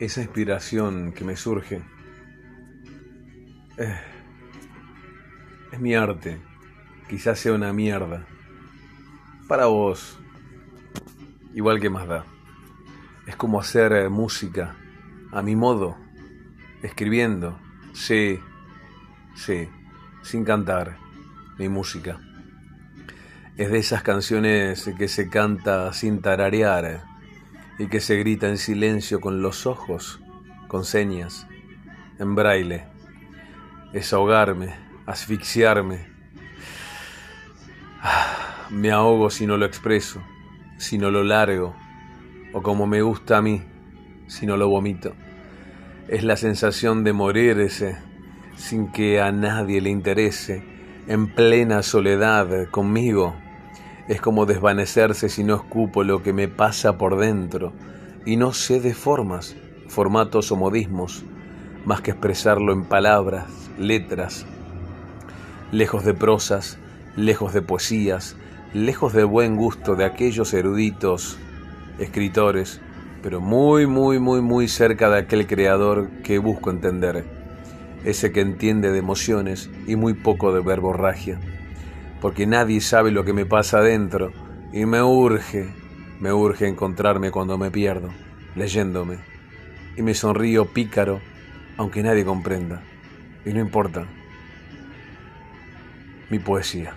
esa inspiración que me surge eh, es mi arte. Quizás sea una mierda. Para vos, igual que más da. Es como hacer eh, música a mi modo, escribiendo, sí, sí, sin cantar, mi música. Es de esas canciones que se canta sin tararear y que se grita en silencio con los ojos, con señas, en braille. Es ahogarme, asfixiarme. Me ahogo si no lo expreso, si no lo largo, o como me gusta a mí, si no lo vomito. Es la sensación de morirse sin que a nadie le interese, en plena soledad conmigo, es como desvanecerse si no escupo lo que me pasa por dentro. Y no sé de formas, formatos o modismos, más que expresarlo en palabras, letras, lejos de prosas, lejos de poesías, lejos del buen gusto de aquellos eruditos escritores, pero muy, muy, muy, muy cerca de aquel creador que busco entender, ese que entiende de emociones y muy poco de verborragia porque nadie sabe lo que me pasa adentro y me urge, me urge encontrarme cuando me pierdo, leyéndome, y me sonrío pícaro, aunque nadie comprenda, y no importa, mi poesía.